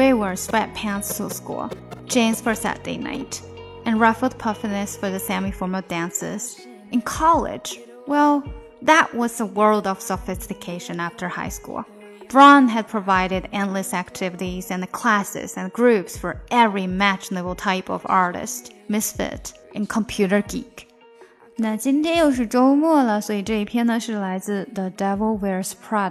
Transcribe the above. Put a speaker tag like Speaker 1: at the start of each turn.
Speaker 1: We wore sweatpants to school, jeans for Saturday night, and ruffled puffiness for the semi formal dances. In college, well, that was a world of sophistication after high school. Brown had provided endless activities and classes and groups for every imaginable type of artist, misfit, and computer geek. 那今天又是周末了，所以这一篇呢是来自《The Devil Wears Prada》。